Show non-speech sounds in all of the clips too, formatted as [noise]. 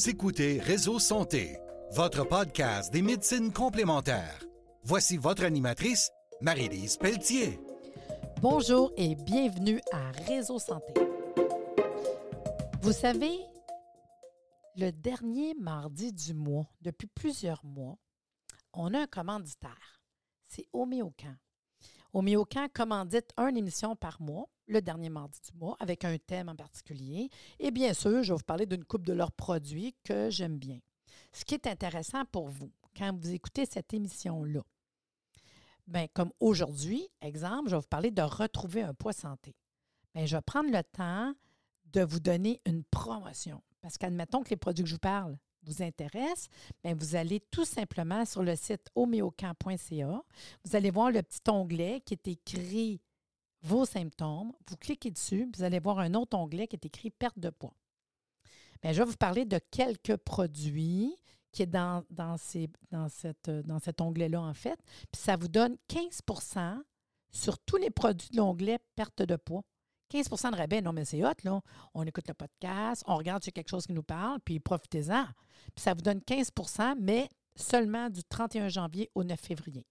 Vous écoutez Réseau Santé, votre podcast des médecines complémentaires. Voici votre animatrice, Marie-Lise Pelletier. Bonjour et bienvenue à Réseau Santé. Vous savez, le dernier mardi du mois, depuis plusieurs mois, on a un commanditaire. C'est Homéocan. Homéocan commandite une émission par mois, le dernier mardi du mois, avec un thème en particulier. Et bien sûr, je vais vous parler d'une coupe de leurs produits que j'aime bien. Ce qui est intéressant pour vous, quand vous écoutez cette émission-là, bien, comme aujourd'hui, exemple, je vais vous parler de retrouver un poids santé. Bien, je vais prendre le temps de vous donner une promotion. Parce qu'admettons que les produits que je vous parle vous intéressent, bien, vous allez tout simplement sur le site homéocamp.ca. Vous allez voir le petit onglet qui est écrit vos symptômes. Vous cliquez dessus, vous allez voir un autre onglet qui est écrit perte de poids. Bien, je vais vous parler de quelques produits qui est dans, dans cet onglet-là, en fait. Puis ça vous donne 15% sur tous les produits de l'onglet perte de poids. 15 de rabais, non, mais c'est hot, là. On écoute le podcast, on regarde sur quelque chose qui nous parle, puis profitez-en. Puis ça vous donne 15% mais seulement du 31 janvier au 9 février.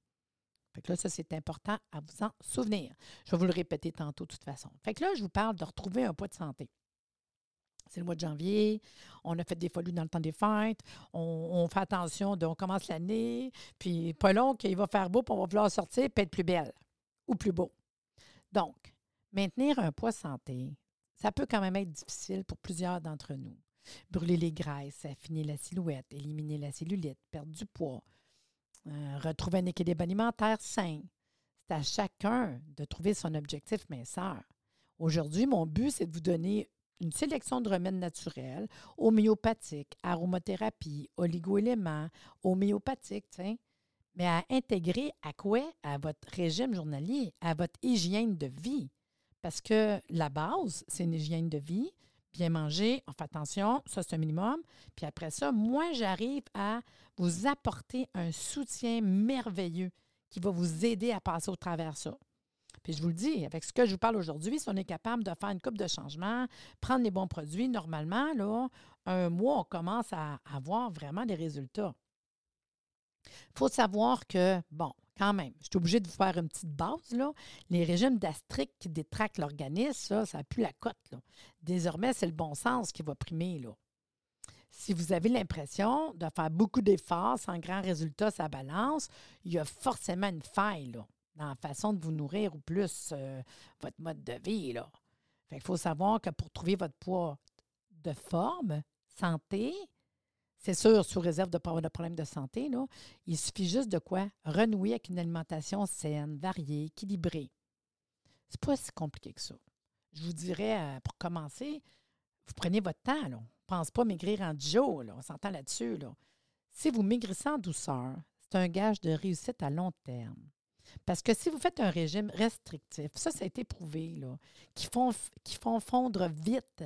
Fait que là, ça, c'est important à vous en souvenir. Je vais vous le répéter tantôt, de toute façon. Fait que là, je vous parle de retrouver un poids de santé. C'est le mois de janvier, on a fait des folies dans le temps des fêtes, on, fait attention, on commence l'année, puis pas long qu'il va faire beau, puis on va vouloir sortir, puis être plus belle ou plus beau. Donc, Maintenir un poids santé, ça peut quand même être difficile pour plusieurs d'entre nous. Brûler les graisses, affiner la silhouette, éliminer la cellulite, perdre du poids, euh, retrouver un équilibre alimentaire sain. C'est à chacun de trouver son objectif minceur. Aujourd'hui, mon but, c'est de vous donner une sélection de remèdes naturels, homéopathiques, aromathérapie, oligo-éléments, homéopathiques, mais à intégrer à quoi? À votre régime journalier, à votre hygiène de vie. Parce que la base, c'est une hygiène de vie, bien manger, on fait attention, ça c'est un minimum. Puis après ça, moi, j'arrive à vous apporter un soutien merveilleux qui va vous aider à passer au travers ça. Puis je vous le dis, avec ce que je vous parle aujourd'hui, si on est capable de faire une coupe de changement, prendre les bons produits, normalement, là, un mois, on commence à avoir vraiment des résultats. Il faut savoir que, bon, quand même, je suis obligée de vous faire une petite base. Là. Les régimes d'astriques qui détractent l'organisme, ça, ça plus la cote. Désormais, c'est le bon sens qui va primer. Là. Si vous avez l'impression de faire beaucoup d'efforts sans grand résultat, ça balance, il y a forcément une faille dans la façon de vous nourrir ou plus euh, votre mode de vie. Là. il faut savoir que pour trouver votre poids de forme, santé, c'est sûr, sous réserve de ne pas avoir de problème de santé, il suffit juste de quoi? Renouer avec une alimentation saine, variée, équilibrée. C'est pas si compliqué que ça. Je vous dirais, euh, pour commencer, vous prenez votre temps. Là. Pense pas maigrir en 10 jours. Là. On s'entend là-dessus. Là. Si vous maigrissez en douceur, c'est un gage de réussite à long terme. Parce que si vous faites un régime restrictif, ça, ça a été prouvé, qui font, qui font fondre vite,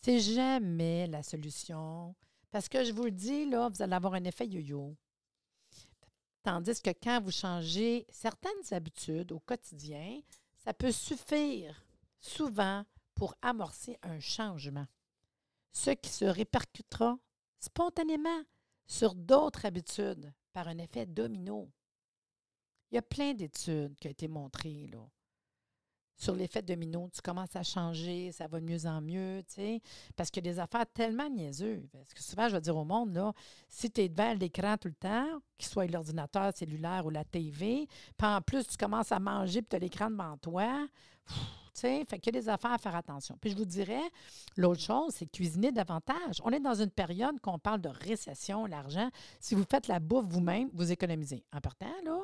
c'est jamais la solution parce que je vous le dis, là, vous allez avoir un effet yo-yo. Tandis que quand vous changez certaines habitudes au quotidien, ça peut suffire souvent pour amorcer un changement, ce qui se répercutera spontanément sur d'autres habitudes par un effet domino. Il y a plein d'études qui ont été montrées là, sur l'effet domino. Tu commences à changer, ça va de mieux en mieux, tu sais, parce a des affaires tellement niaiseuses. Parce que souvent, je vais dire au monde, là, si tu es devant l'écran tout le temps, qu'il soit l'ordinateur cellulaire ou la TV, puis en plus, tu commences à manger puis tu as l'écran devant toi, tu sais, fait qu'il y a des affaires à faire attention. Puis je vous dirais, l'autre chose, c'est cuisiner davantage. On est dans une période qu'on parle de récession, l'argent. Si vous faites la bouffe vous-même, vous économisez. En partant, là,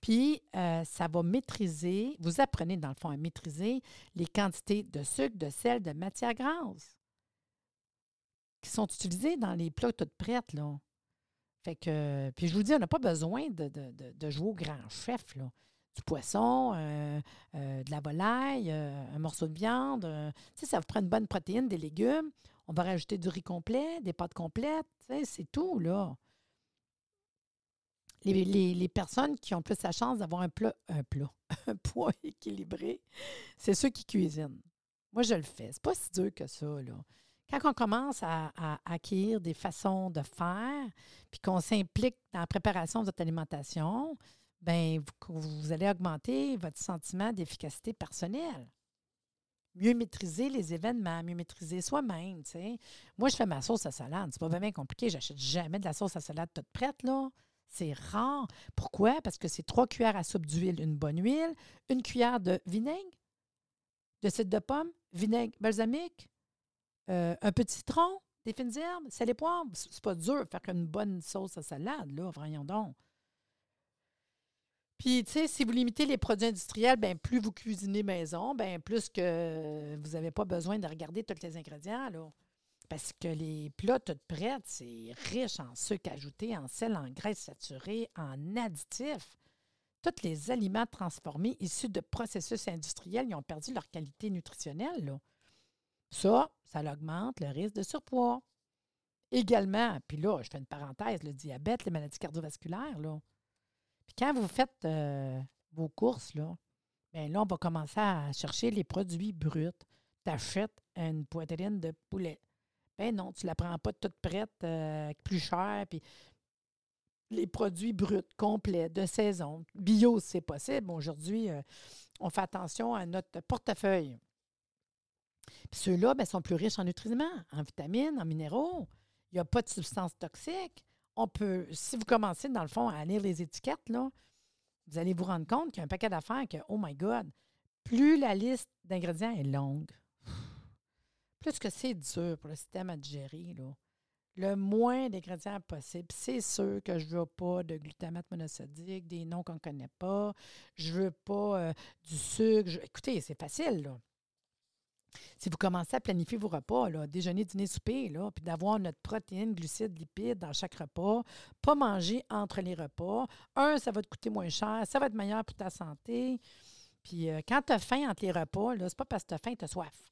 puis, euh, ça va maîtriser, vous apprenez dans le fond à maîtriser les quantités de sucre, de sel, de matière grasse qui sont utilisées dans les plats toutes prêtes, là. Fait que, puis je vous dis, on n'a pas besoin de, jouer au grand chef. Du poisson, euh, euh, de la volaille, un morceau de viande. ça vous prend une bonne protéine, des légumes. On va rajouter du riz complet, des pâtes complètes. C'est tout, là les, personnes qui ont plus la chance d'avoir un plat, un plat, [laughs] un poids équilibré, c'est ceux qui cuisinent. Moi, je le fais. C'est pas si dur que ça, là. quand on commence à, acquérir des façons de faire, puis qu'on s'implique dans la préparation de votre alimentation, ben vous, allez augmenter votre sentiment d'efficacité personnelle mieux maîtriser les événements, mieux maîtriser soi-même. Moi, je fais ma sauce à salade. C'est pas vraiment compliqué. J'achète jamais de la sauce à salade toute prête, là. C'est rare. Pourquoi? Parce que c'est trois cuillères à soupe d'huile, une bonne huile, une cuillère de vinaigre, de cidre de pomme, vinaigre balsamique, euh, un petit citron, des fines herbes, sel et poivre. C'est pas dur de faire une bonne sauce à salade, là, voyons donc. Puis, tu sais, si vous limitez les produits industriels, bien, plus vous cuisinez maison, bien, plus que vous n'avez pas besoin de regarder tous les ingrédients. Parce que les plats tout prêts, c'est riche en sucre ajouté, en sel, en graisse saturée, en additifs. Tous les aliments transformés issus de processus industriels, ils ont perdu leur qualité nutritionnelle, là. Ça, ça augmente le risque de surpoids. Également, puis là, je fais une parenthèse, le diabète, les maladies cardiovasculaires, là. Puis quand vous faites euh, vos courses, là, bien là, on va commencer à chercher les produits bruts. Tu achètes une poitrine de poulet. Ben non, tu ne la prends pas toute prête, euh, plus cher. Puis les produits bruts, complets, de saison. Bio, c'est possible. Aujourd'hui, euh, on fait attention à notre portefeuille. Ceux-là ben, sont plus riches en nutriments, en vitamines, en minéraux. Il n'y a pas de substances toxiques on peut, si vous commencez, dans le fond, à lire les étiquettes, là, vous allez vous rendre compte qu'il y a un paquet d'affaires que, oh my God, plus la liste d'ingrédients est longue, plus que c'est dur pour le système à digérer, là, le moins d'ingrédients possible. C'est sûr que je ne veux pas de glutamate monosodique, des noms qu'on ne connaît pas. Je ne veux pas euh, du sucre. Écoutez, c'est facile, là si vous commencez à planifier vos repas, là, déjeuner, dîner, souper, là, puis d'avoir notre protéine, glucides, lipides dans chaque repas, pas manger entre les repas. Un, ça va te coûter moins cher, ça va être meilleur pour ta santé. Puis euh, quand tu as faim entre les repas, là, c'est pas parce que tu as faim, tu as soif.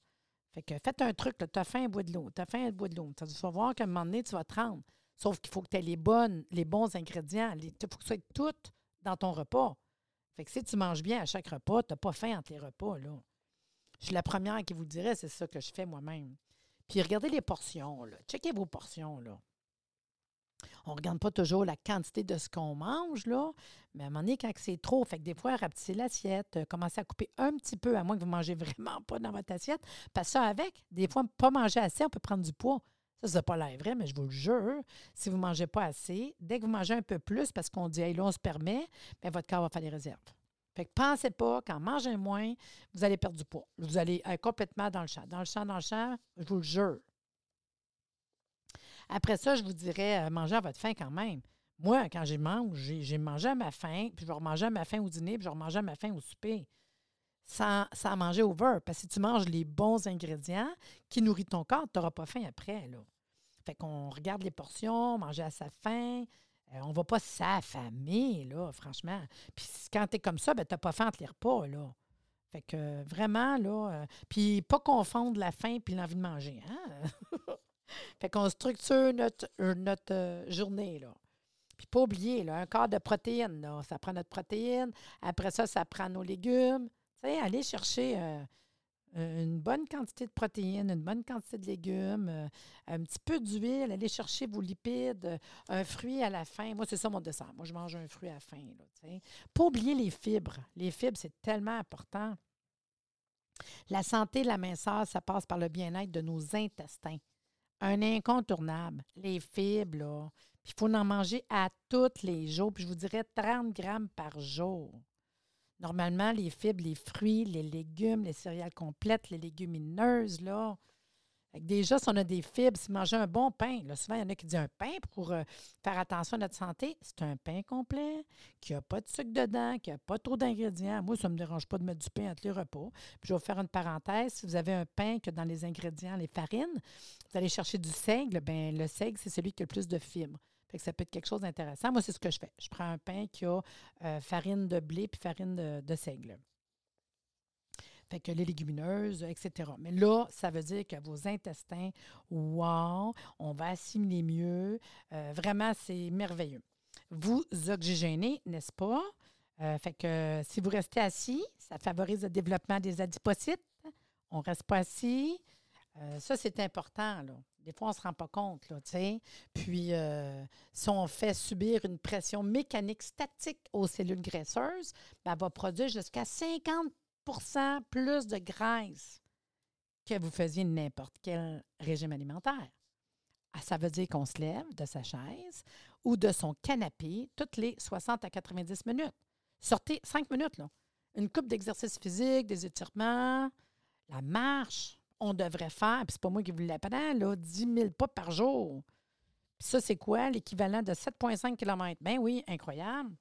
Fait que faites un truc, tu as faim, bois de l'eau. Tu as faim, bois de l'eau. Tu vas voir qu'à un moment donné, tu vas te rendre. Sauf qu'il faut que tu aies les, bonnes, les bons ingrédients. Il faut que ce soit tout dans ton repas. Fait que si tu manges bien à chaque repas, tu n'as pas faim entre les repas. Là. Je suis la première qui vous dirait, c'est ça que je fais moi-même. Puis regardez les portions, là. Checkez vos portions, là. On ne regarde pas toujours la quantité de ce qu'on mange, là, mais à un moment donné, quand c'est trop, fait que des fois, rapetissez l'assiette, euh, commencez à couper un petit peu, à moins que vous ne mangez [laughs] vraiment pas dans votre assiette. Parce ça avec, des fois, pas manger assez, on peut prendre du poids. Ça, c'est pas l'air vrai, mais je vous le jure, si vous ne mangez pas assez, dès que vous mangez un peu plus, parce qu'on dit, hey, là, on se permet, bien, votre corps va faire des réserves. Fait que pensez pas qu'en mangeant moins, vous allez perdre du poids. Vous allez être complètement dans le champ. Dans le champ, dans le champ, je vous le jure. Après ça, je vous dirais, euh, manger à votre faim quand même. Moi, quand j'ai mangé, j'ai mangé à ma faim, puis je vais remanger à ma faim au dîner, puis je vais remanger à ma faim au souper. Sans, sans manger over. Parce que si tu manges les bons ingrédients qui nourrissent ton corps, tu n'auras pas faim après. Là. Fait qu'on regarde les portions, manger à sa faim, euh, on va pas s'affamer, là, franchement. Puis quand tu es comme ça, ben, tu n'as pas faim entre les repas, là. Fait que vraiment, là. Euh, puis pas confondre la faim puis l'envie de manger. Hein? [laughs] fait qu'on structure notre, euh, notre journée, là. Puis pas oublier, là, un quart de protéines. Ça prend notre protéine. Après ça, ça prend nos légumes. Tu sais, aller chercher euh, une bonne quantité de protéines, une bonne quantité de légumes, euh, un petit peu d'huile, allez chercher vos lipides, euh, un fruit à la fin. Moi, c'est ça mon dessert. Moi, je mange un fruit à la fin. Là, Pas oublier les fibres. Les fibres, c'est tellement important. La santé, la minceur, ça passe par le bien-être de nos intestins. Un incontournable. Les fibres. Puis il faut en manger à tous les jours. Puis je vous dirais 30 grammes par jour. Normalement, les fibres, les fruits, les légumes, les céréales complètes, les légumineuses, là. Déjà, si on a des fibres, si manger un bon pain, là, souvent, il y en a qui disent un pain pour euh, faire attention à notre santé. C'est un pain complet, qui n'a pas de sucre dedans, qui n'a pas trop d'ingrédients. Moi, ça ne me dérange pas de mettre du pain entre les repas. Puis je vais faire une parenthèse. Si vous avez un pain que dans les ingrédients, les farines, vous allez chercher du seigle, bien, le seigle, c'est celui qui a le plus de fibres. Fait que ça peut être quelque chose d'intéressant. Moi, c'est ce que je fais. Je prends un pain qui a euh, farine de blé puis farine de, seigle. Fait que les légumineuses, etc. Mais là, ça veut dire que vos intestins, wow, on va assimiler mieux. Euh, vraiment, c'est merveilleux. Vous oxygénez, n'est-ce pas? Euh, fait que si vous restez assis, ça favorise le développement des adipocytes. On ne reste pas assis. Euh, ça, c'est important. Là. Des fois, on ne se rend pas compte. Là, Puis, euh, si on fait subir une pression mécanique statique aux cellules graisseuses, ben, elle va produire jusqu'à 50 plus de graisse que vous faisiez n'importe quel régime alimentaire. Ah, ça veut dire qu'on se lève de sa chaise ou de son canapé toutes les 60 à 90 minutes. Sortez 5 minutes, là. Une coupe d'exercice physique, des étirements, la marche, on devrait faire, puis c'est pas moi qui vous l'apprends, là, 10 000 pas par jour. Puis ça, c'est quoi? L'équivalent de 7,5 km. Ben oui, incroyable.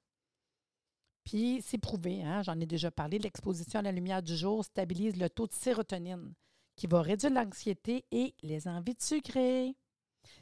Puis c'est prouvé, hein, j'en ai déjà parlé, l'exposition à la lumière du jour stabilise le taux de sérotonine qui va réduire l'anxiété et les envies de sucrer.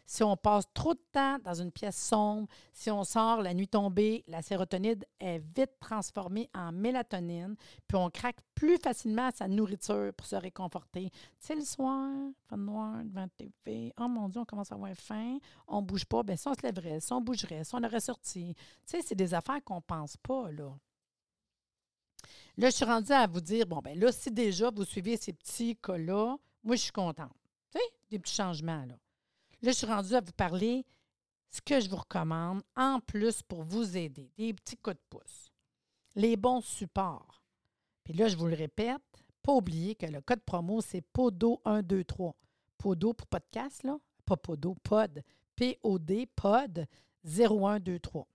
Si on passe trop de temps dans une pièce sombre, si on sort la nuit tombée, la sérotonine est vite transformée en mélatonine, puis on craque plus facilement à sa nourriture pour se réconforter. Sais, le soir, fin noir, devant la TV, oh mon Dieu, on commence à avoir faim, on bouge pas, bien, si on se lèverait, si on bougerait, si on aurait sorti. Tu sais, c'est des affaires qu'on ne pense pas, là. Là, je suis rendue à vous dire, bon, ben là, si déjà vous suivez ces petits cas-là, moi, je suis contente. Tu sais, des petits changements, là. Là, je suis rendue à vous parler ce que je vous recommande en plus pour vous aider, des petits coups de pouce. Les bons supports. Puis là, je vous le répète, pas oublier que le code promo, c'est PODO123. PODO pour podcast, là? Pas PODO, POD. P-O-D, POD 0123.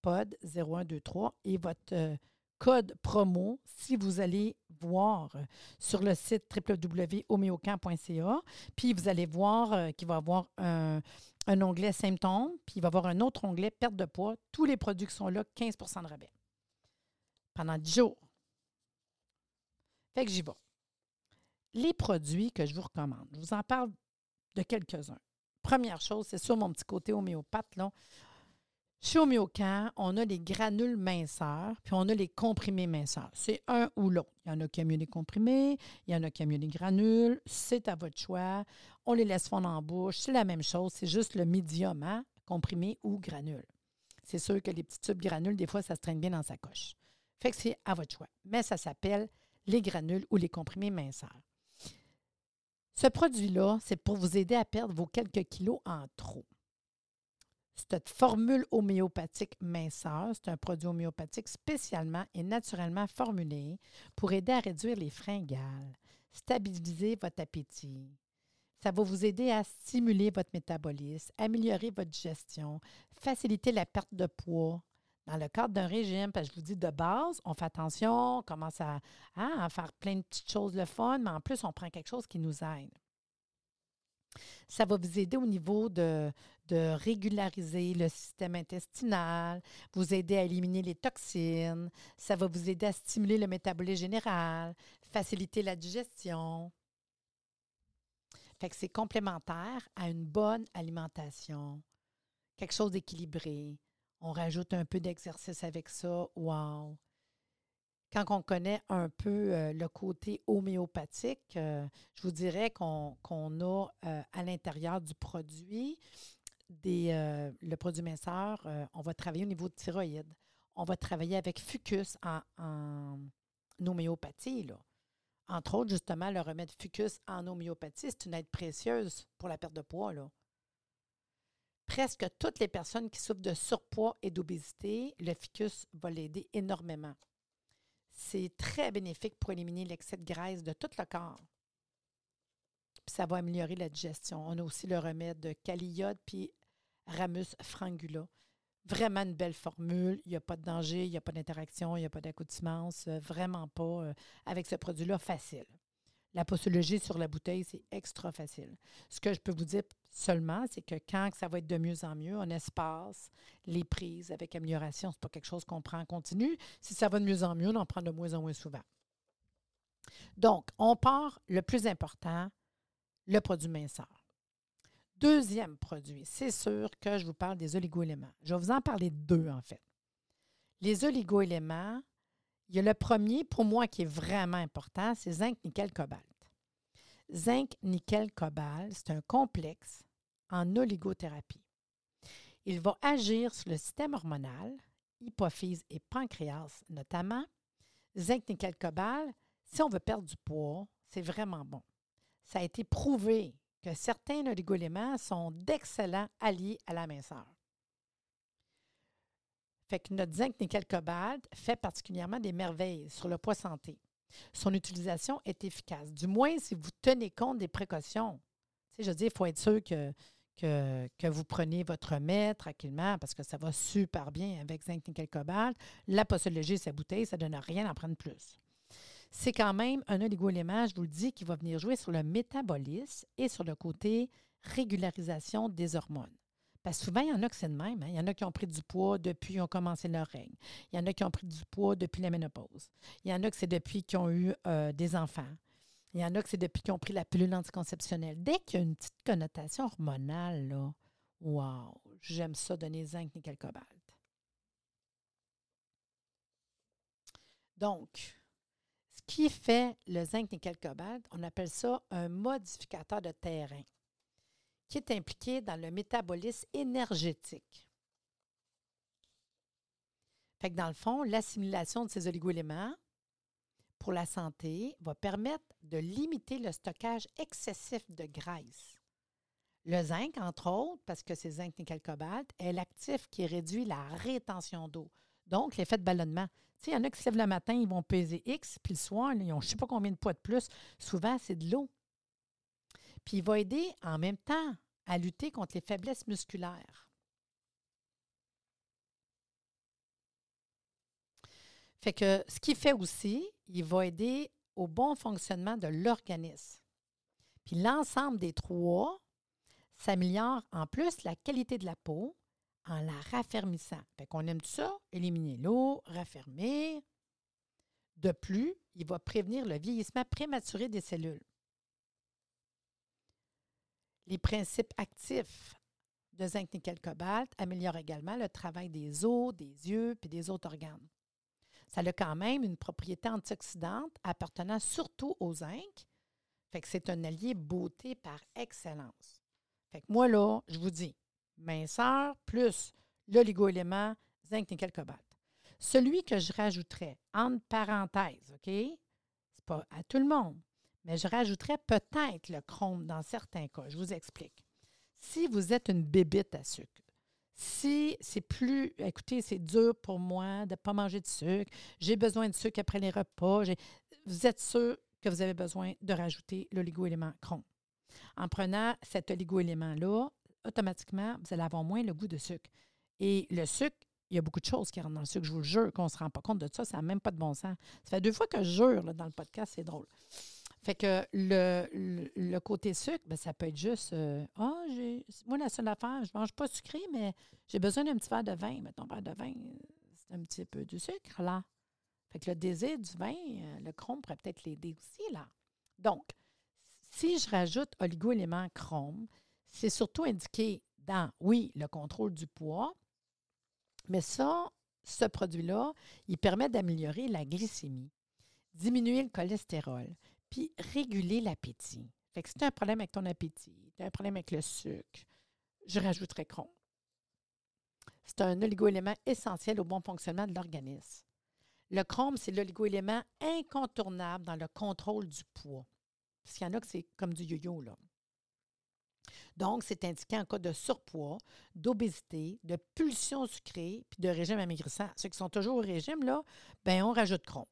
POD 0123. Et votre euh, code promo si vous allez voir sur le site www.homéocamp.ca. Puis vous allez voir euh, qu'il va y avoir un, onglet symptômes, puis il va y avoir un autre onglet perte de poids. Tous les produits qui sont là, 15% de rabais. Pendant 10 jours. Fait que j'y vais. Les produits que je vous recommande, je vous en parle de quelques-uns. Première chose, c'est sur mon petit côté homéopathe. Là. Chez Homéocan, on a les granules minceurs, puis on a les comprimés minceurs. C'est un ou l'autre. Il y en a qui aiment mieux les comprimés, il y en a qui aiment mieux les granules. C'est à votre choix. On les laisse fondre en bouche. C'est la même chose. C'est juste le médium, hein, comprimé ou granule. C'est sûr que les petits tubes granules, des fois, ça se traîne bien dans sa coche. Fait que c'est à votre choix. Mais ça s'appelle les granules ou les comprimés minceurs. Ce produit-là, c'est pour vous aider à perdre vos quelques kilos en trop. Cette formule homéopathique minceur, c'est un produit homéopathique spécialement et naturellement formulé pour aider à réduire les fringales, stabiliser votre appétit. Ça va vous aider à stimuler votre métabolisme, améliorer votre digestion, faciliter la perte de poids. Dans le cadre d'un régime, parce que je vous dis de base, on fait attention, on commence à, hein, à faire plein de petites choses de fun, mais en plus, on prend quelque chose qui nous aide. Ça va vous aider au niveau de, régulariser le système intestinal, vous aider à éliminer les toxines, ça va vous aider à stimuler le métabolisme général, faciliter la digestion. C'est complémentaire à une bonne alimentation, quelque chose d'équilibré. On rajoute un peu d'exercice avec ça. Wow! Quand on connaît un peu euh, le côté homéopathique, euh, je vous dirais qu'on a euh, à l'intérieur du produit, le produit minceur, on va travailler au niveau de thyroïde. On va travailler avec Fucus en, homéopathie. Entre autres, justement, le remède Fucus en homéopathie, c'est une aide précieuse pour la perte de poids. Presque toutes les personnes qui souffrent de surpoids et d'obésité, le Ficus va l'aider énormément. C'est très bénéfique pour éliminer l'excès de graisse de tout le corps. Puis ça va améliorer la digestion. On a aussi le remède de Caliode puis Ramus frangula. Vraiment une belle formule. Il n'y a pas de danger, il n'y a pas d'interaction, il n'y a pas d'accoutumance. Euh, vraiment pas euh, avec ce produit-là facile. La posologie sur la bouteille, c'est extra facile. Ce que je peux vous dire seulement, c'est que quand ça va être de mieux en mieux, on espace les prises avec amélioration. Ce n'est pas quelque chose qu'on prend en continu. Si ça va de mieux en mieux, on en prend de moins en moins souvent. Donc, on part le plus important, le produit minceur. Deuxième produit, c'est sûr que je vous parle des oligoéléments. Je vais vous en parler de deux, en fait. Les oligoéléments, il y a le premier, pour moi, qui est vraiment important, c'est zinc, nickel, cobalt. Zinc, nickel, cobalt, c'est un complexe en oligothérapie. Il va agir sur le système hormonal, hypophyse et pancréas notamment. Zinc, nickel, cobalt, si on veut perdre du poids, c'est vraiment bon. ça a été prouvé que certains oligoéléments sont d'excellents alliés à la minceur. Fait que notre zinc nickel cobalt fait particulièrement des merveilles sur le poids santé. Son utilisation est efficace, du moins si vous tenez compte des précautions. Tu je dire, il faut être sûr que, que, que, vous preniez votre remède tranquillement parce que ça va super bien avec zinc nickel cobalt. La posologie, sa bouteille, ça ne donne rien à prendre plus c'est quand même un oligoélément, je vous le dis, qui va venir jouer sur le métabolisme et sur le côté régularisation des hormones. Parce souvent, il y en a que c'est de même. Hein. Il y en a qui ont pris du poids depuis qu'ils ont commencé leur règne. Il y en a qui ont pris du poids depuis la ménopause. Il y en a que c'est depuis qu'ils ont eu euh, des enfants. Il y en a que c'est depuis qu'ils ont pris la pilule anticonceptionnelle. Dès qu'il y a une petite connotation hormonale, là, wow, j'aime ça donner zinc, nickel, cobalt. Donc, qui fait le zinc nickel cobalt, on appelle ça un modificateur de terrain qui est impliqué dans le métabolisme énergétique. Dans le fond, l'assimilation de ces oligoéléments pour la santé va permettre de limiter le stockage excessif de graisse. Le zinc, entre autres, parce que c'est zinc nickel cobalt, est l'actif qui réduit la rétention d'eau, donc l'effet de ballonnement. Il y en a qui se lèvent le matin, ils vont peser X, puis le soir, ils ont je ne sais pas combien de poids de plus. Souvent, c'est de l'eau. Puis il va aider en même temps à lutter contre les faiblesses musculaires. Fait que ce qui fait aussi, il va aider au bon fonctionnement de l'organisme. Puis l'ensemble des trois s'améliore en plus la qualité de la peau, en la raffermissant. Fait qu'on aime tout ça, éliminer l'eau, raffermir. De plus, il va prévenir le vieillissement prématuré des cellules. Les principes actifs de zinc nickel cobalt améliorent également le travail des os, des yeux et des autres organes. Ça a quand même une propriété antioxydante appartenant surtout au zinc. Fait que c'est un allié beauté par excellence. Fait que moi, là, je vous dis, minceur plus l'oligo-élément zinc, nickel, cobalt. Celui que je rajouterais, entre parenthèses, OK? C'est pas à tout le monde, mais je rajouterais peut-être le chrome dans certains cas. Je vous explique. Si vous êtes une bébite à sucre, si c'est plus, écoutez, c'est dur pour moi de ne pas manger de sucre, j'ai besoin de sucre après les repas, vous êtes sûr que vous avez besoin de rajouter l'oligo-élément chrome. En prenant cet oligo-élément-là, automatiquement, vous allez avoir moins le goût de sucre. Et le sucre, il y a beaucoup de choses qui rentrent dans le sucre. Je vous le jure qu'on ne se rend pas compte de ça. Ça n'a même pas de bon sens. Ça fait deux fois que je jure dans le podcast, c'est drôle. Fait que le, côté sucre, ben, ça peut être juste euh, Ah, j'ai. Moi, la seule affaire, je ne mange pas sucré, mais j'ai besoin d'un petit verre de vin. Mais ton verre de vin, c'est un petit peu du sucre, là. Fait que le désir du vin, euh, le chrome pourrait peut-être l'aider aussi, là. Donc, si je rajoute oligo-élément chrome, c'est surtout indiqué dans, oui, le contrôle du poids, mais ça, ce produit-là, il permet d'améliorer la glycémie, diminuer le cholestérol, puis réguler l'appétit. Si tu as un problème avec ton appétit, tu as un problème avec le sucre, je rajouterais chrome. C'est un oligoélément essentiel au bon fonctionnement de l'organisme. Le chrome, c'est l'oligoélément incontournable dans le contrôle du poids. Parce qu'il y en a que c'est comme du yo-yo, là. Donc, c'est indiqué en cas de surpoids, d'obésité, de pulsion sucrée, puis de régime amaigrissant. Ceux qui sont toujours au régime, là, ben on rajoute chrome.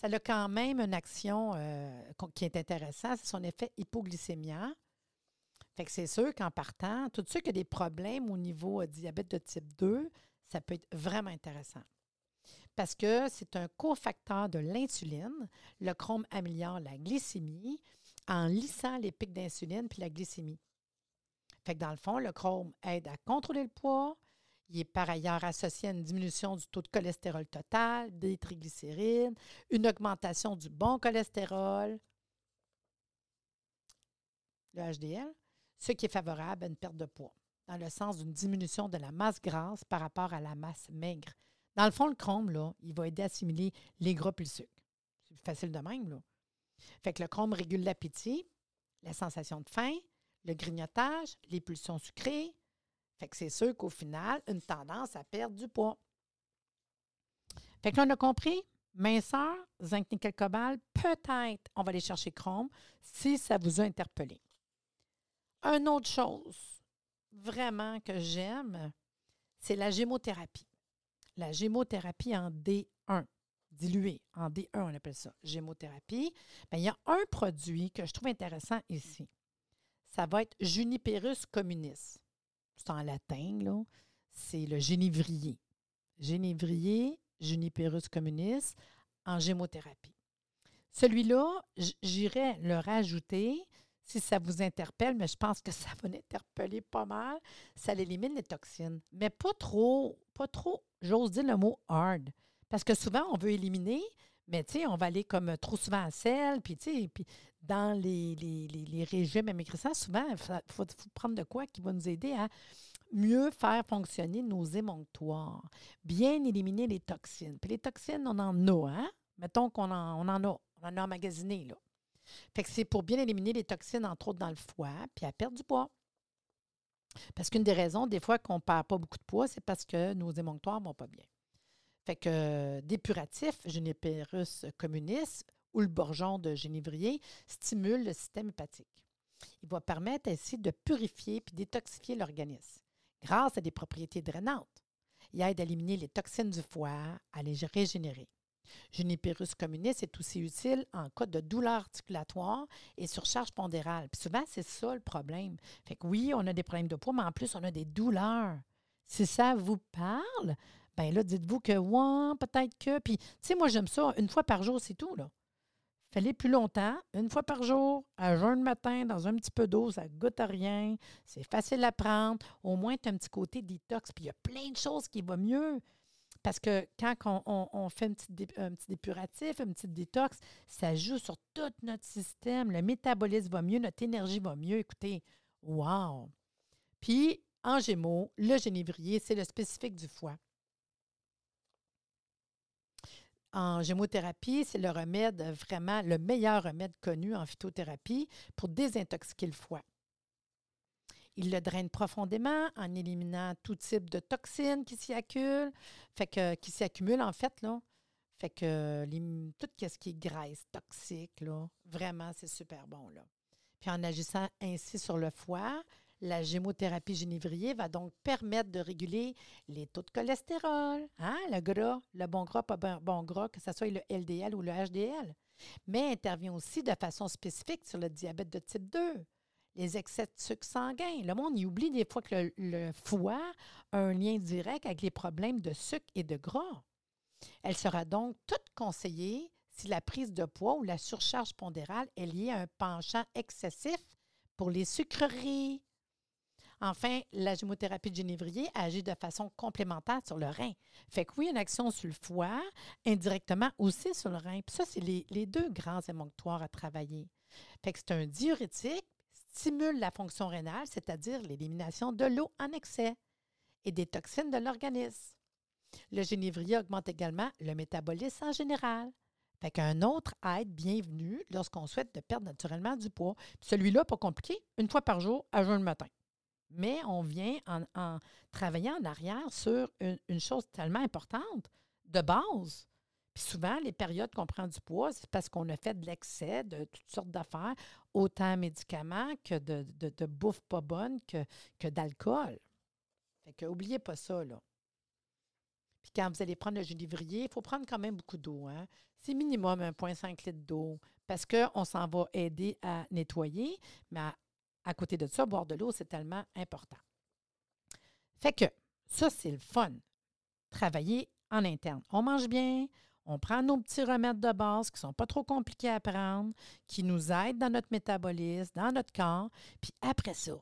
Ça a quand même une action euh, qui est intéressante, c'est son effet hypoglycémia. Fait que c'est sûr qu'en partant, tout ceux qui ont des problèmes au niveau euh, diabète de type 2, ça peut être vraiment intéressant. Parce que c'est un cofacteur de l'insuline. Le chrome améliore la glycémie, en lissant les pics d'insuline puis la glycémie. Fait que dans le fond, le chrome aide à contrôler le poids. Il est par ailleurs associé à une diminution du taux de cholestérol total, des triglycérides, une augmentation du bon cholestérol, le HDL, ce qui est favorable à une perte de poids, dans le sens d'une diminution de la masse grasse par rapport à la masse maigre. Dans le fond, le chrome, là, il va aider à assimiler les gras et le sucre. C'est facile de même, là. Fait que le chrome régule l'appétit, la sensation de faim, le grignotage, les pulsions sucrées. Fait que c'est sûr qu'au final, une tendance à perdre du poids. Fait que là, on a compris, Minceur, zinc, nickel, cobalt, peut-être on va aller chercher chrome si ça vous a interpellé. Une autre chose vraiment que j'aime, c'est la gémothérapie. La gémothérapie en D1, diluée en D1, on appelle ça gémothérapie. Bien, il y a un produit que je trouve intéressant ici. Ça va être Juniperus communis. C'est en latin. C'est le génévrier. Génévrier, Juniperus communis, en gémothérapie. Celui-là, j'irais le rajouter si ça vous interpelle, mais je pense que ça va l'interpeller pas mal. Ça élimine les toxines, mais pas trop, pas trop, j'ose dire le mot hard. Parce que souvent, on veut éliminer, mais tu sais, on va aller comme trop souvent à sel, puis tu sais, puis dans les, les, les, régimes amaigrissants, souvent, il faut, faut, prendre de quoi qui va nous aider à mieux faire fonctionner nos émonctoires, bien éliminer les toxines. Puis les toxines, on en a, hein? Mettons qu'on en, on en a, on en a emmagasiné, là. Fait que c'est pour bien éliminer les toxines, entre autres dans le foie, puis à perdre du poids. Parce qu'une des raisons, des fois, qu'on ne perd pas beaucoup de poids, c'est parce que nos émonctoires ne vont pas bien. Fait que euh, dépuratif, Juniperus communis ou le bourgeon de génévrier stimule le système hépatique. Il va permettre ainsi de purifier puis détoxifier l'organisme grâce à des propriétés drainantes. Il aide à éliminer les toxines du foie, à les régénérer. Juniperus communis est aussi utile en cas de douleur articulatoire et surcharge pondérale. Puis souvent, c'est ça le problème. Fait que oui, on a des problèmes de poids, mais en plus, on a des douleurs. Si ça vous parle, bien là, dites-vous que, ouais, peut-être que. Puis, tu sais, moi, j'aime ça. Une fois par jour, c'est tout, là. Fallait plus longtemps, une fois par jour, à jeun le matin, dans un petit peu d'eau, ça goûte à rien, c'est facile à prendre. Au moins, tu as un petit côté détox, puis il y a plein de choses qui vont mieux. Parce que quand on, fait un petit, un petit, dépuratif, un petit détox, ça joue sur tout notre système. Le métabolisme va mieux, notre énergie va mieux. Écoutez, wow! Puis, en gémeaux, le génévrier, c'est le spécifique du foie. En gémothérapie, c'est le remède, vraiment le meilleur remède connu en phytothérapie pour désintoxiquer le foie. Il le draine profondément en éliminant tout type de toxines qui s'y accumulent, qui s'y accumulent en fait, là. Fait que tout ce qui est graisse toxique, là, vraiment, c'est super bon, là. Puis en agissant ainsi sur le foie, la gémothérapie génévrier va donc permettre de réguler les taux de cholestérol, hein, le gras, le bon gras, pas bon gras, que ce soit le LDL ou le HDL, mais intervient aussi de façon spécifique sur le diabète de type 2, les excès de sucre sanguin. Le monde y oublie des fois que le, foie a un lien direct avec les problèmes de sucre et de gras. Elle sera donc toute conseillée si la prise de poids ou la surcharge pondérale est liée à un penchant excessif pour les sucreries. Enfin, la gémothérapie de génévrier agit de façon complémentaire sur le rein. Fait que oui, une action sur le foie, indirectement aussi sur le rein. Puis ça, c'est les, deux grands émonctoires à travailler. Fait que c'est un diurétique, stimule la fonction rénale, c'est-à-dire l'élimination de l'eau en excès et des toxines de l'organisme. Le génévrier augmente également le métabolisme en général. Fait qu'un autre aide bienvenue lorsqu'on souhaite de perdre naturellement du poids. Celui-là, pas compliqué, une fois par jour, à jeun le matin. Mais on vient en, travaillant en arrière sur une chose tellement importante, de base, puis souvent, les périodes qu'on prend du poids, c'est parce qu'on a fait de l'excès de toutes sortes d'affaires, autant médicaments que de, de, bouffe pas bonne que, que d'alcool. Fait que n'oubliez pas ça, là. Puis quand vous allez prendre le génévrier, il faut prendre quand même beaucoup d'eau. Hein? C'est minimum 1,5 litre d'eau parce qu'on s'en va aider à nettoyer, mais à, à côté de ça, boire de l'eau, c'est tellement important. Fait que ça, c'est le fun. Travailler en interne. On mange bien, on prend nos petits remèdes de base qui ne sont pas trop compliqués à prendre, qui nous aident dans notre métabolisme, dans notre corps. Puis après ça,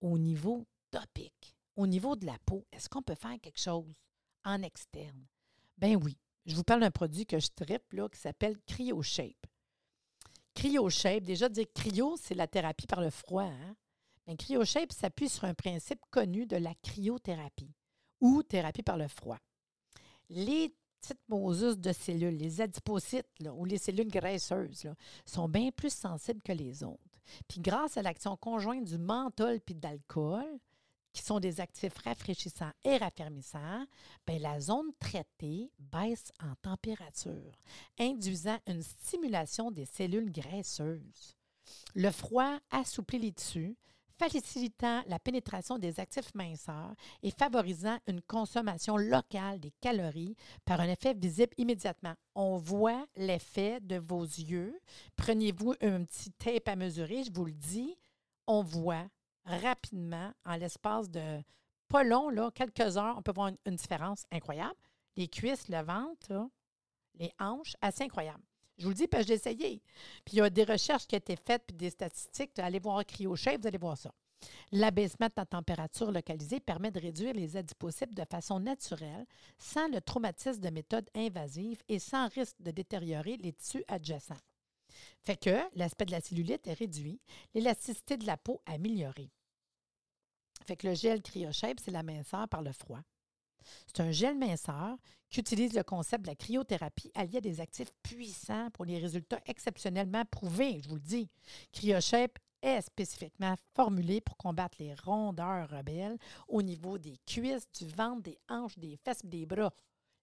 au niveau topique, au niveau de la peau, est-ce qu'on peut faire quelque chose en externe? Ben oui. Je vous parle d'un produit que je tripe là, qui s'appelle CryoShape. CryoShape, déjà dire cryo, c'est la thérapie par le froid. Hein? Ben, CryoShape s'appuie sur un principe connu de la cryothérapie ou thérapie par le froid. Les petites mosus de cellules, les adipocytes ou les cellules graisseuses, sont bien plus sensibles que les autres. Puis grâce à l'action conjointe du menthol puis de l'alcool, qui sont des actifs rafraîchissants et raffermissants, bien, la zone traitée baisse en température, induisant une stimulation des cellules graisseuses. Le froid assouplit les tissus, facilitant la pénétration des actifs minceurs et favorisant une consommation locale des calories par un effet visible immédiatement. On voit l'effet de vos yeux. Prenez-vous un petit tape à mesurer, je vous le dis, on voit rapidement, en l'espace de pas long, là, quelques heures, on peut voir une, différence incroyable. Les cuisses, le ventre, les hanches, assez incroyable. Je vous le dis parce que j'ai essayé. Puis il y a des recherches qui ont été faites, puis des statistiques. Allez voir CryoShape, vous allez voir ça. L'abaissement de la température localisée permet de réduire les adipocytes de façon naturelle, sans le traumatisme de méthodes invasives et sans risque de détériorer les tissus adjacents. Fait que l'aspect de la cellulite est réduit, l'élasticité de la peau améliorée. Fait que le gel CryoShape, c'est la minceur par le froid. C'est un gel minceur qui utilise le concept de la cryothérapie allié à des actifs puissants pour les résultats exceptionnellement prouvés, je vous le dis. CryoShape est spécifiquement formulé pour combattre les rondeurs rebelles au niveau des cuisses, du ventre, des hanches, des fesses des bras.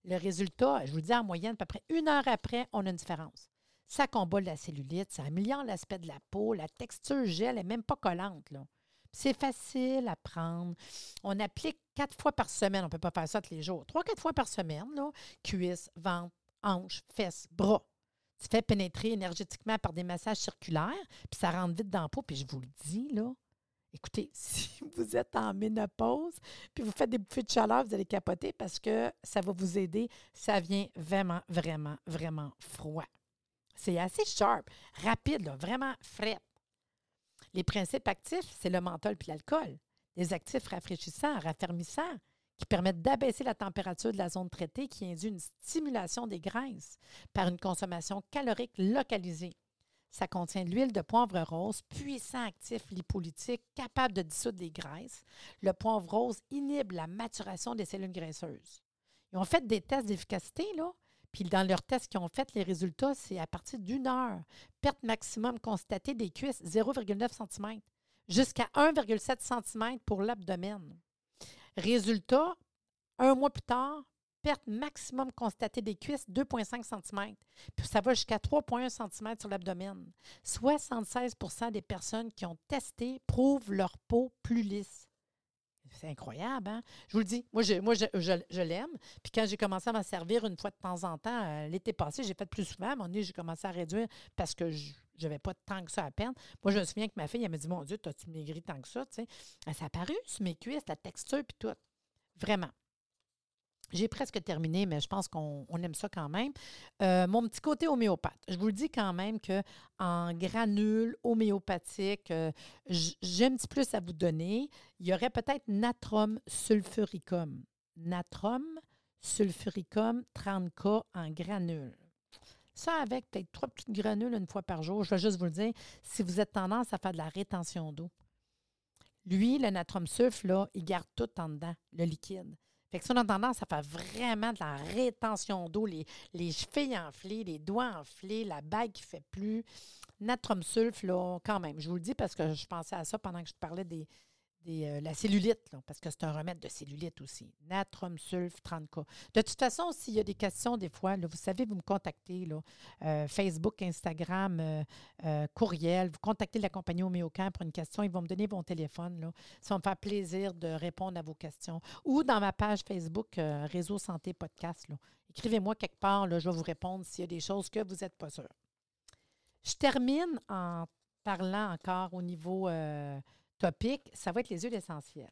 Le résultat, je vous le dis en moyenne, à peu près une heure après, on a une différence. Ça combat la cellulite, ça améliore l'aspect de la peau, la texture gel n'est même pas collante. Là. C'est facile à prendre. On applique quatre fois par semaine. On ne peut pas faire ça tous les jours. Trois, quatre fois par semaine, là, cuisse, ventre, hanche, fesses, bras. Tu fais pénétrer énergétiquement par des massages circulaires, puis ça rentre vite dans la peau. Puis je vous le dis, là, écoutez, [laughs] si vous êtes en ménopause, puis vous faites des bouffées de chaleur, vous allez capoter parce que ça va vous aider. Ça vient vraiment, vraiment, vraiment froid. C'est assez sharp, rapide, vraiment frais. Les principes actifs, c'est le menthol puis l'alcool. Des actifs rafraîchissants, raffermissants, qui permettent d'abaisser la température de la zone traitée, qui induit une stimulation des graisses par une consommation calorique localisée. Ça contient l'huile de poivre rose, puissant actif lipolytique, capable de dissoudre les graisses. Le poivre rose inhibe la maturation des cellules graisseuses. Ils ont fait des tests d'efficacité, là, puis dans leurs tests qu'ils ont fait, les résultats, c'est à partir d'une heure. Perte maximum constatée des cuisses, 0,9 cm, jusqu'à 1,7 cm pour l'abdomen. Résultat, un mois plus tard, perte maximum constatée des cuisses, 2,5 cm. Puis ça va jusqu'à 3,1 cm sur l'abdomen. 76% des personnes qui ont testé prouvent leur peau plus lisse. C'est incroyable, hein? Je vous le dis, moi, je, moi, je, l'aime. Puis quand j'ai commencé à m'en servir une fois de temps en temps, euh, l'été passé, j'ai fait plus souvent. À un moment j'ai commencé à réduire parce que je n'avais pas tant que ça à peine. Moi, je me souviens que ma fille, elle m'a dit Mon Dieu, t'as-tu maigri tant que ça? Tu sais, ça a paru sur mes cuisses, la texture, puis tout. Vraiment. J'ai presque terminé, mais je pense qu'on aime ça quand même. Euh, mon petit côté homéopathe. Je vous le dis quand même qu'en granule homéopathique, euh, j'ai un petit plus à vous donner. Il y aurait peut-être natrum sulfuricum. Natrum sulfuricum 30K en granule. Ça avec peut-être trois petites granules une fois par jour. Je vais juste vous le dire, si vous êtes tendance à faire de la rétention d'eau. Lui, le natrum sulf, là, il garde tout en dedans, le liquide. Fait que ça, on a tendance à vraiment de la rétention d'eau, les, les chevilles enflées, les doigts enflés, la bague qui fait plus. Natrum sulf, là, quand même. Je vous le dis parce que je pensais à ça pendant que je te parlais des, euh, la cellulite, parce que c'est un remède de cellulite aussi. Natrum sulf 30K. De toute façon, s'il y a des questions des fois, vous savez, vous me contactez, là, euh, Facebook, Instagram, euh, courriel, vous contactez la compagnie Homéocamp pour une question, ils vont me donner mon téléphone. Là. Ça va me faire plaisir de répondre à vos questions. Ou dans ma page Facebook Réseau Santé Podcast. Écrivez-moi quelque part, je vais vous répondre s'il y a des choses que vous n'êtes pas sûr. Je termine en parlant encore au niveau ça va être les huiles essentielles.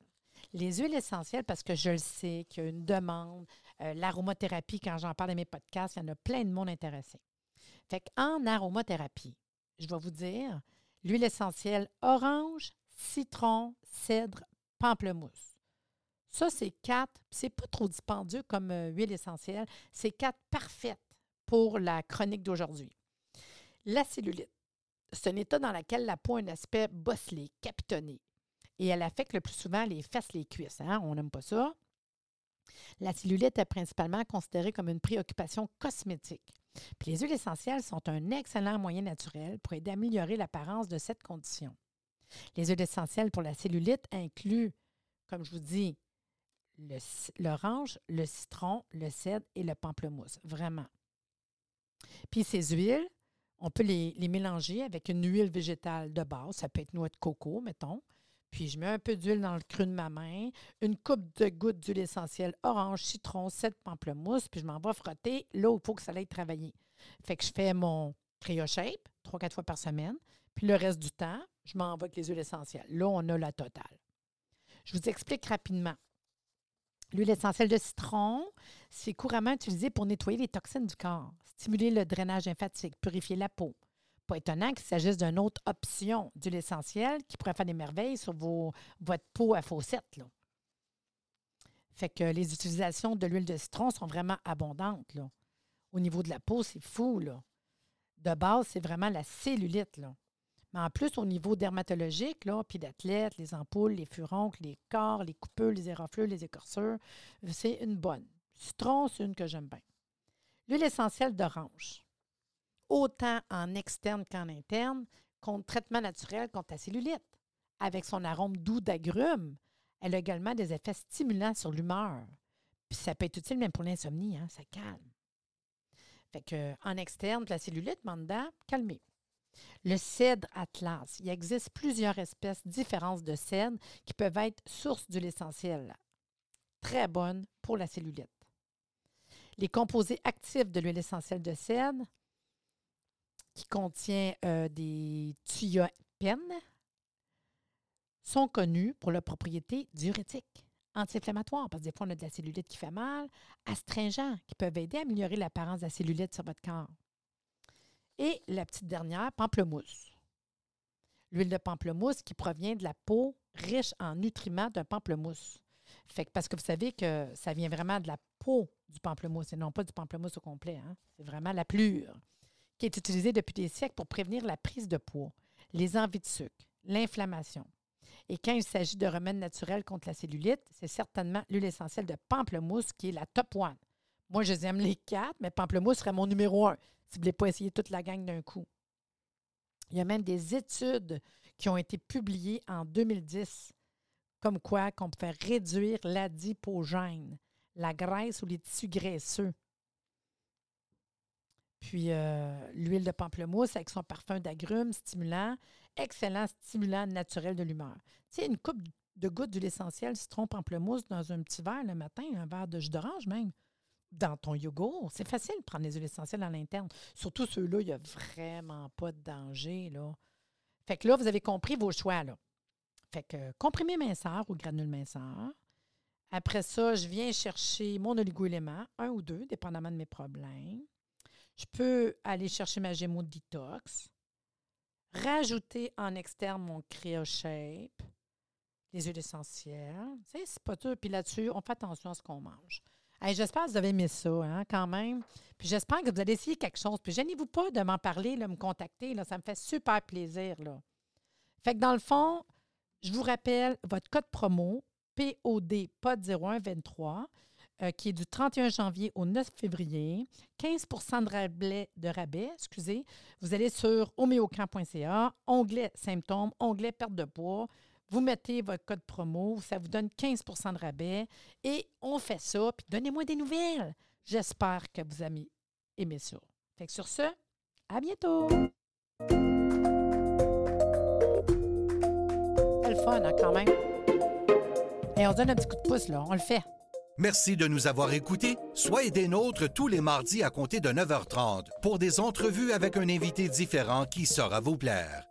Les huiles essentielles, parce que je le sais qu'il y a une demande, euh, l'aromathérapie, quand j'en parle dans mes podcasts, il y en a plein de monde intéressé. Fait qu'en aromathérapie, je vais vous dire l'huile essentielle orange, citron, cèdre, pamplemousse. Ça, c'est quatre, c'est pas trop dispendieux comme euh, huile essentielle, c'est quatre parfaites pour la chronique d'aujourd'hui. La cellulite c'est un état dans lequel la peau a un aspect bosselé, capitonné. Et elle affecte le plus souvent les fesses, les cuisses. Hein? On n'aime pas ça. La cellulite est principalement considérée comme une préoccupation cosmétique. Puis les huiles essentielles sont un excellent moyen naturel pour aider à améliorer l'apparence de cette condition. Les huiles essentielles pour la cellulite incluent comme je vous dis, le l'orange, le citron, le cèdre et le pamplemousse. Vraiment. Puis ces huiles, on peut les, mélanger avec une huile végétale de base. Ça peut être noix de coco, mettons. Puis je mets un peu d'huile dans le creux de ma main, une coupe de gouttes d'huile essentielle orange, citron, cèdre, pamplemousse, puis je m'en vais frotter là où il faut que ça aille travailler. Fait que je fais mon Cryo Shape trois, quatre fois par semaine. Puis le reste du temps, je m'en vais avec les huiles essentielles. Là, on a la totale. Je vous explique rapidement. L'huile essentielle de citron, c'est couramment utilisé pour nettoyer les toxines du corps, stimuler le drainage lymphatique, purifier la peau. Pas étonnant qu'il s'agisse d'une autre option d'huile essentielle qui pourrait faire des merveilles sur vos, votre peau à faucette. Là. Fait que les utilisations de l'huile de citron sont vraiment abondantes. Au niveau de la peau, c'est fou. Là. De base, c'est vraiment la cellulite. Mais en plus, au niveau dermatologique, là, puis les ampoules, les furoncles, les corps, les coupeux, les éraflures, les écorceurs, c'est une bonne. Citron, c'est une que j'aime bien. L'huile essentielle d'orange, autant en externe qu'en interne, contre traitement naturel contre la cellulite. Avec son arôme doux d'agrumes, elle a également des effets stimulants sur l'humeur. Puis ça peut être utile même pour l'insomnie, hein, ça calme. Fait que, en externe, la cellulite, manda, calmez. Le cèdre atlas. Il existe plusieurs espèces différentes de cèdre qui peuvent être source d'huile essentielle. Très bonne pour la cellulite. Les composés actifs de l'huile essentielle de cèdre, qui contient euh, des thioènes, sont connus pour leurs propriétés diurétiques, anti-inflammatoires, parce que des fois, on a de la cellulite qui fait mal, astringents, qui peuvent aider à améliorer l'apparence de la cellulite sur votre corps. Et la petite dernière, pamplemousse. L'huile de pamplemousse qui provient de la peau riche en nutriments d'un pamplemousse. Fait parce que vous savez que ça vient vraiment de la peau du pamplemousse et non pas du pamplemousse au complet. hein. C'est vraiment la plure qui est utilisée depuis des siècles pour prévenir la prise de poids, les envies de sucre, l'inflammation. Et quand il s'agit de remèdes naturels contre la cellulite, c'est certainement l'huile essentielle de pamplemousse qui est la top one. Moi, je les aime les quatre, mais pamplemousse serait mon numéro un si vous ne voulez pas essayer toute la gang d'un coup. Il y a même des études qui ont été publiées en 2010, comme quoi qu'on peut faire réduire l'adipogène, la graisse ou les tissus graisseux. Puis euh, l'huile de pamplemousse avec son parfum d'agrumes stimulant, excellent stimulant naturel de l'humeur. Tu sais, une coupe de gouttes d'huile essentielle citron pamplemousse dans un petit verre le matin, un verre de jus d'orange même, dans ton yogourt. C'est facile de prendre les huiles essentielles à l'interne. Surtout ceux-là, il n'y a vraiment pas de danger. Là. Fait que là, vous avez compris vos choix. Là. Fait que euh, comprimé minceur ou granule minceur. Après ça, je viens chercher mon oligo-élément, un ou deux, dépendamment de mes problèmes. Je peux aller chercher ma Gémeaux Detox. Rajouter en externe mon Cryo Shape, les huiles essentielles. C'est pas tout. Puis là-dessus, on fait attention à ce qu'on mange. J'espère que vous avez aimé ça, hein, quand même. Puis j'espère que vous allez essayer quelque chose. Puis gênez-vous pas de m'en parler, là, me contacter. Là, ça me fait super plaisir. Là. Fait que dans le fond, je vous rappelle votre code promo POD POD 0123 euh, qui est du 31 janvier au 9 février. 15 de rabais, de rabais, excusez. Vous allez sur homéocamp.ca, onglet symptômes, onglet perte de poids. Vous mettez votre code promo, ça vous donne 15% de rabais et on fait ça. Puis donnez-moi des nouvelles. J'espère que vous avez aimé ça. Fait que sur ce, à bientôt. Le fun, hein, quand même. Et on donne un petit coup de pouce, là. On le fait. Merci de nous avoir écoutés. Soyez des nôtres tous les mardis à compter de 9h30 pour des entrevues avec un invité différent qui saura vous plaire.